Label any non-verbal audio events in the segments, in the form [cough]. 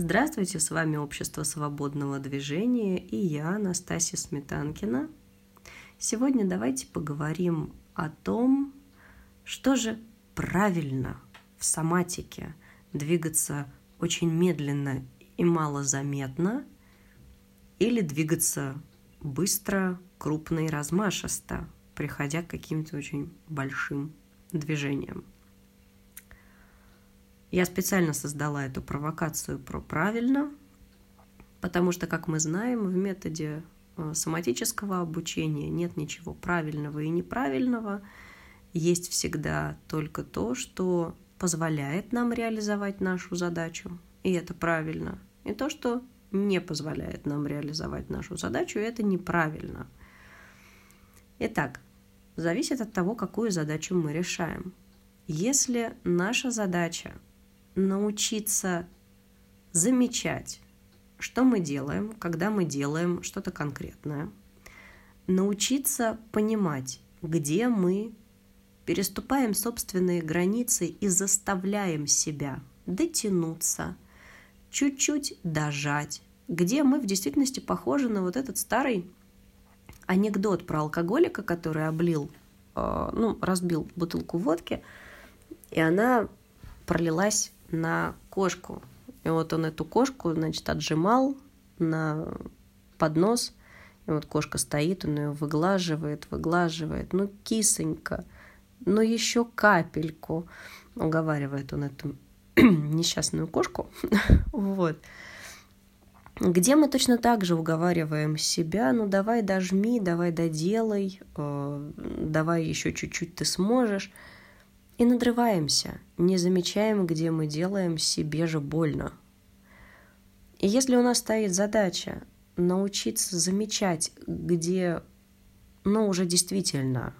Здравствуйте, с вами Общество свободного движения и я, Анастасия Сметанкина. Сегодня давайте поговорим о том, что же правильно в соматике двигаться очень медленно и малозаметно или двигаться быстро, крупно и размашисто, приходя к каким-то очень большим движениям. Я специально создала эту провокацию про правильно, потому что, как мы знаем, в методе э, соматического обучения нет ничего правильного и неправильного. Есть всегда только то, что позволяет нам реализовать нашу задачу, и это правильно, и то, что не позволяет нам реализовать нашу задачу, и это неправильно. Итак, зависит от того, какую задачу мы решаем. Если наша задача научиться замечать, что мы делаем, когда мы делаем что-то конкретное, научиться понимать, где мы переступаем собственные границы и заставляем себя дотянуться, чуть-чуть дожать, где мы в действительности похожи на вот этот старый анекдот про алкоголика, который облил, э, ну, разбил бутылку водки, и она пролилась на кошку. И вот он эту кошку, значит, отжимал на поднос. И вот кошка стоит, он ее выглаживает, выглаживает. Ну, кисонька, ну еще капельку. Уговаривает он эту [clears throat] несчастную кошку. [laughs] вот. Где мы точно так же уговариваем себя, ну давай дожми, давай доделай, э, давай еще чуть-чуть ты сможешь и надрываемся, не замечаем, где мы делаем себе же больно. И если у нас стоит задача научиться замечать, где, ну, уже действительно,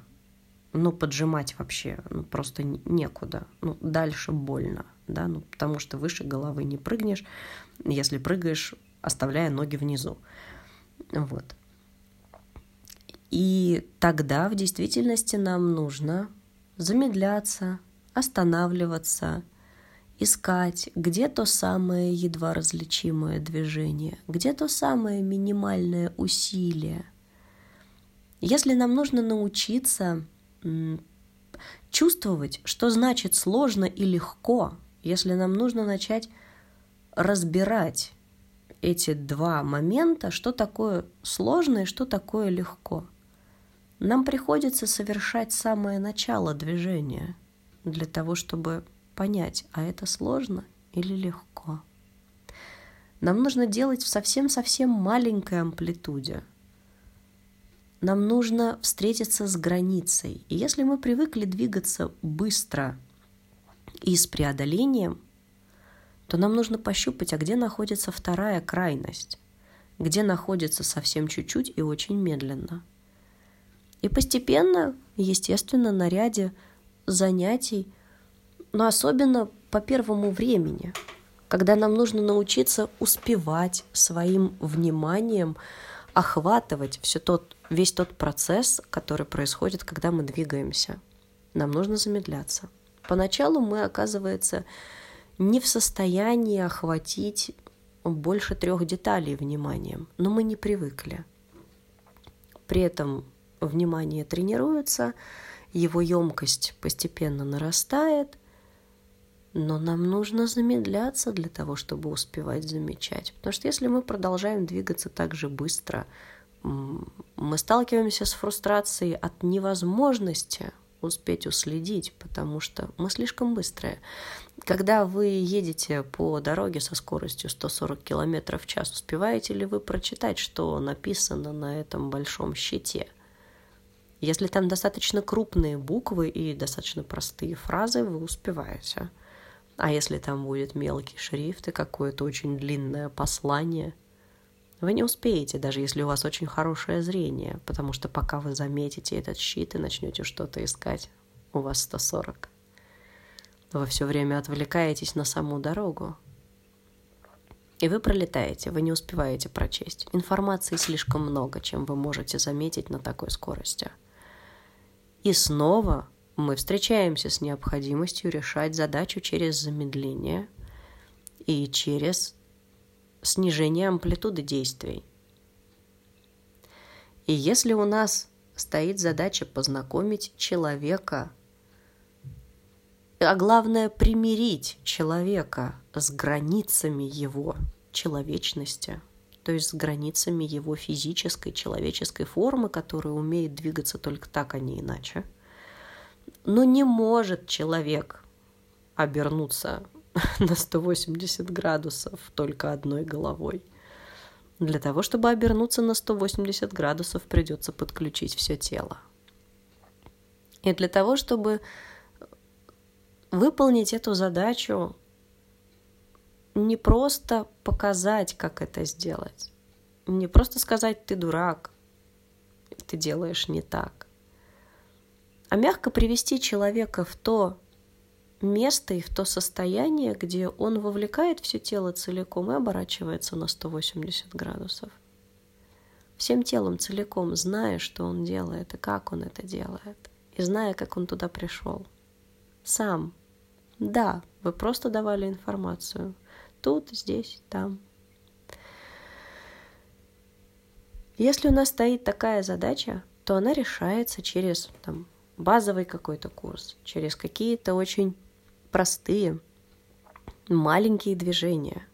ну, поджимать вообще, ну, просто некуда, ну, дальше больно, да, ну, потому что выше головы не прыгнешь, если прыгаешь, оставляя ноги внизу. Вот. И тогда в действительности нам нужно замедляться, останавливаться, искать, где то самое едва различимое движение, где то самое минимальное усилие. Если нам нужно научиться чувствовать, что значит сложно и легко, если нам нужно начать разбирать эти два момента, что такое сложно и что такое легко – нам приходится совершать самое начало движения для того, чтобы понять, а это сложно или легко. Нам нужно делать в совсем-совсем маленькой амплитуде. Нам нужно встретиться с границей. И если мы привыкли двигаться быстро и с преодолением, то нам нужно пощупать, а где находится вторая крайность, где находится совсем чуть-чуть и очень медленно – и постепенно, естественно, на ряде занятий, но особенно по первому времени, когда нам нужно научиться успевать своим вниманием охватывать все тот, весь тот процесс, который происходит, когда мы двигаемся. Нам нужно замедляться. Поначалу мы, оказывается, не в состоянии охватить больше трех деталей вниманием, но мы не привыкли. При этом внимание тренируется, его емкость постепенно нарастает, но нам нужно замедляться для того, чтобы успевать замечать. Потому что если мы продолжаем двигаться так же быстро, мы сталкиваемся с фрустрацией от невозможности успеть уследить, потому что мы слишком быстрые. Когда вы едете по дороге со скоростью 140 км в час, успеваете ли вы прочитать, что написано на этом большом щите – если там достаточно крупные буквы и достаточно простые фразы, вы успеваете. А если там будет мелкий шрифт и какое-то очень длинное послание, вы не успеете, даже если у вас очень хорошее зрение, потому что пока вы заметите этот щит и начнете что-то искать, у вас 140. Вы все время отвлекаетесь на саму дорогу. И вы пролетаете, вы не успеваете прочесть. Информации слишком много, чем вы можете заметить на такой скорости. И снова мы встречаемся с необходимостью решать задачу через замедление и через снижение амплитуды действий. И если у нас стоит задача познакомить человека, а главное примирить человека с границами его человечности, то есть с границами его физической, человеческой формы, которая умеет двигаться только так, а не иначе. Но не может человек обернуться [laughs] на 180 градусов только одной головой. Для того, чтобы обернуться на 180 градусов, придется подключить все тело. И для того, чтобы выполнить эту задачу, не просто показать, как это сделать, не просто сказать «ты дурак», ты делаешь не так, а мягко привести человека в то место и в то состояние, где он вовлекает все тело целиком и оборачивается на 180 градусов. Всем телом целиком, зная, что он делает и как он это делает, и зная, как он туда пришел. Сам. Да, вы просто давали информацию. Тут, здесь, там. Если у нас стоит такая задача, то она решается через там, базовый какой-то курс, через какие-то очень простые, маленькие движения.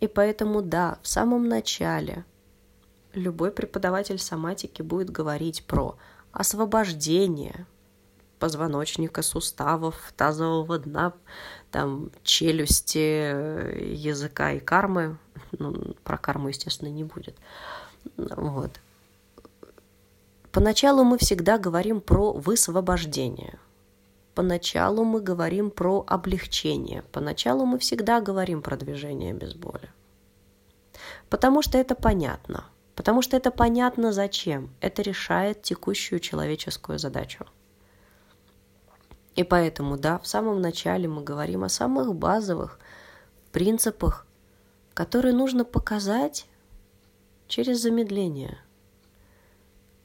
И поэтому, да, в самом начале любой преподаватель соматики будет говорить про освобождение позвоночника, суставов, тазового дна, там, челюсти, языка и кармы. Ну, про карму, естественно, не будет. Вот. Поначалу мы всегда говорим про высвобождение – Поначалу мы говорим про облегчение. Поначалу мы всегда говорим про движение без боли. Потому что это понятно. Потому что это понятно зачем. Это решает текущую человеческую задачу. И поэтому, да, в самом начале мы говорим о самых базовых принципах, которые нужно показать через замедление,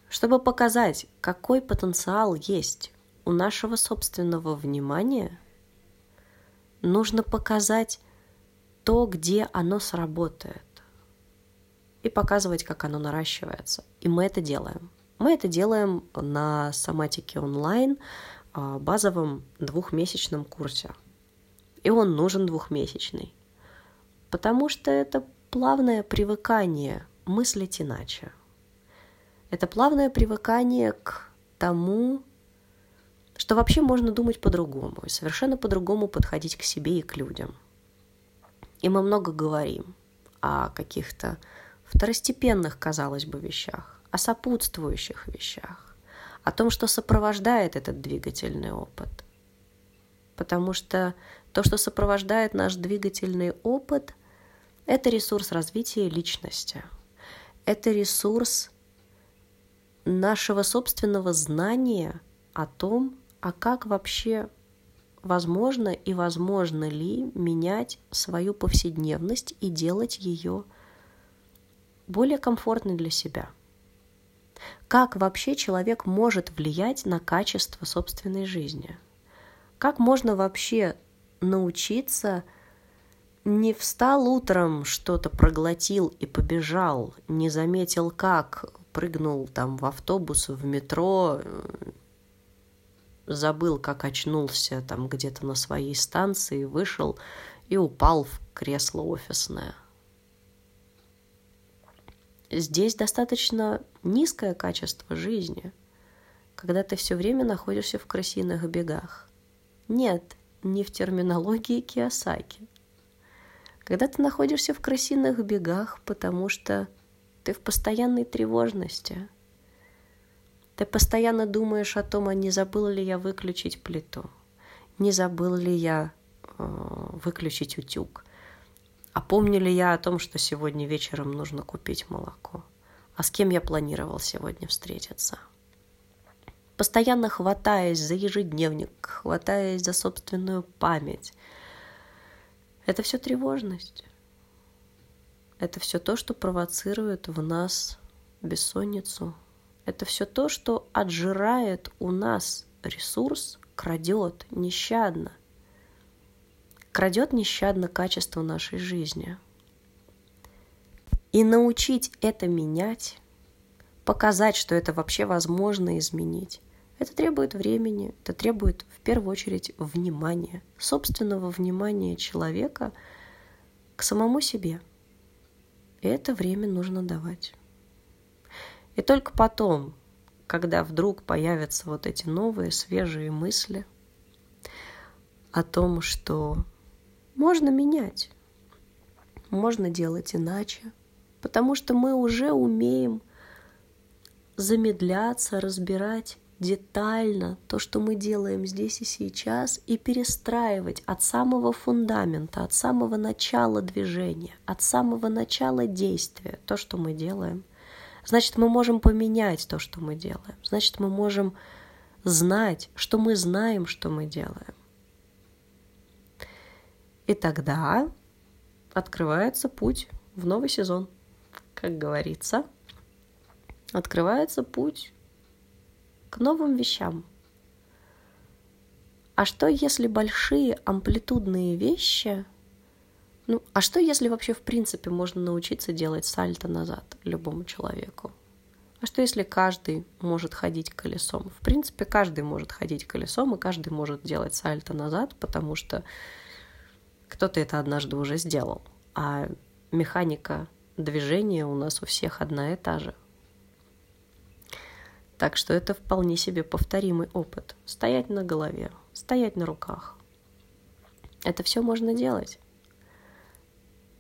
чтобы показать, какой потенциал есть у нашего собственного внимания нужно показать то, где оно сработает, и показывать, как оно наращивается. И мы это делаем. Мы это делаем на соматике онлайн, базовом двухмесячном курсе. И он нужен двухмесячный, потому что это плавное привыкание мыслить иначе. Это плавное привыкание к тому, что вообще можно думать по-другому и совершенно по-другому подходить к себе и к людям. И мы много говорим о каких-то второстепенных, казалось бы, вещах, о сопутствующих вещах, о том, что сопровождает этот двигательный опыт. Потому что то, что сопровождает наш двигательный опыт, это ресурс развития личности. Это ресурс нашего собственного знания о том, а как вообще возможно и возможно ли менять свою повседневность и делать ее более комфортной для себя. Как вообще человек может влиять на качество собственной жизни? Как можно вообще научиться не встал утром, что-то проглотил и побежал, не заметил как, прыгнул там в автобус, в метро, забыл, как очнулся там где-то на своей станции, вышел и упал в кресло офисное. Здесь достаточно низкое качество жизни, когда ты все время находишься в крысиных бегах. Нет, не в терминологии Киосаки. Когда ты находишься в крысиных бегах, потому что ты в постоянной тревожности – ты постоянно думаешь о том, а не забыл ли я выключить плиту, не забыл ли я э, выключить утюг, а помню ли я о том, что сегодня вечером нужно купить молоко, а с кем я планировал сегодня встретиться. Постоянно хватаясь за ежедневник, хватаясь за собственную память. Это все тревожность. Это все то, что провоцирует в нас бессонницу, это все то, что отжирает у нас ресурс, крадет нещадно. Крадет нещадно качество нашей жизни. И научить это менять, показать, что это вообще возможно изменить, это требует времени, это требует в первую очередь внимания, собственного внимания человека к самому себе. И это время нужно давать. И только потом, когда вдруг появятся вот эти новые, свежие мысли о том, что можно менять, можно делать иначе, потому что мы уже умеем замедляться, разбирать детально то, что мы делаем здесь и сейчас, и перестраивать от самого фундамента, от самого начала движения, от самого начала действия то, что мы делаем. Значит, мы можем поменять то, что мы делаем. Значит, мы можем знать, что мы знаем, что мы делаем. И тогда открывается путь в новый сезон. Как говорится, открывается путь к новым вещам. А что, если большие амплитудные вещи... Ну, а что, если вообще в принципе можно научиться делать сальто назад любому человеку? А что, если каждый может ходить колесом? В принципе, каждый может ходить колесом, и каждый может делать сальто назад, потому что кто-то это однажды уже сделал. А механика движения у нас у всех одна и та же – так что это вполне себе повторимый опыт. Стоять на голове, стоять на руках. Это все можно делать.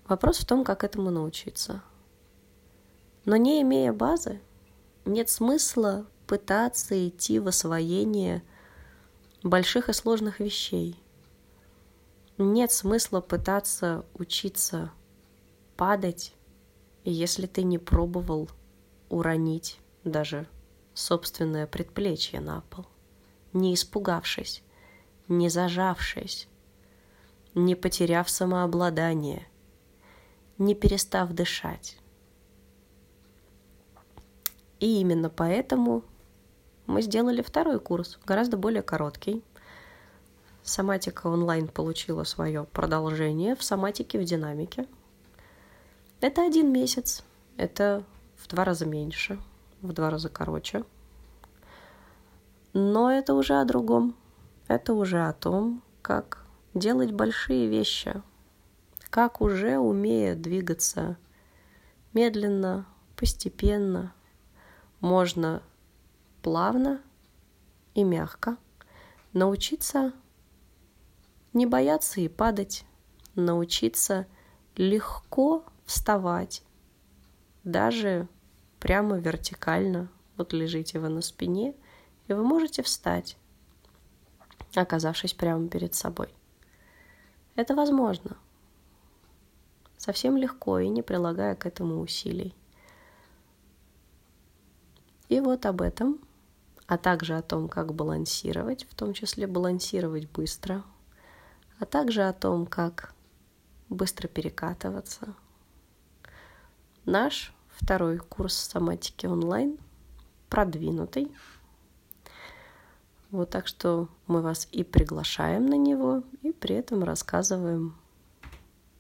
Вопрос в том, как этому научиться. Но не имея базы, нет смысла пытаться идти в освоение больших и сложных вещей. Нет смысла пытаться учиться падать, если ты не пробовал уронить даже собственное предплечье на пол, не испугавшись, не зажавшись, не потеряв самообладание, не перестав дышать. И именно поэтому мы сделали второй курс, гораздо более короткий. Соматика онлайн получила свое продолжение в соматике в динамике. Это один месяц, это в два раза меньше – в два раза короче. Но это уже о другом. Это уже о том, как делать большие вещи, как уже умея двигаться медленно, постепенно, можно плавно и мягко научиться не бояться и падать, научиться легко вставать, даже прямо вертикально. Вот лежите вы на спине, и вы можете встать, оказавшись прямо перед собой. Это возможно. Совсем легко и не прилагая к этому усилий. И вот об этом, а также о том, как балансировать, в том числе балансировать быстро, а также о том, как быстро перекатываться. Наш второй курс соматики онлайн, продвинутый. Вот так что мы вас и приглашаем на него, и при этом рассказываем,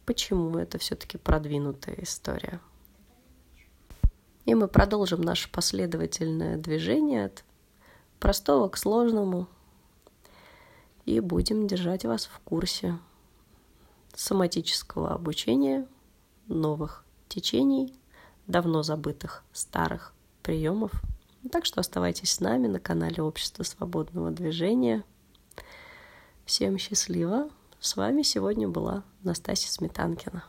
почему это все-таки продвинутая история. И мы продолжим наше последовательное движение от простого к сложному и будем держать вас в курсе соматического обучения, новых течений – давно забытых старых приемов. Так что оставайтесь с нами на канале Общества свободного движения. Всем счастливо! С вами сегодня была Настасья Сметанкина.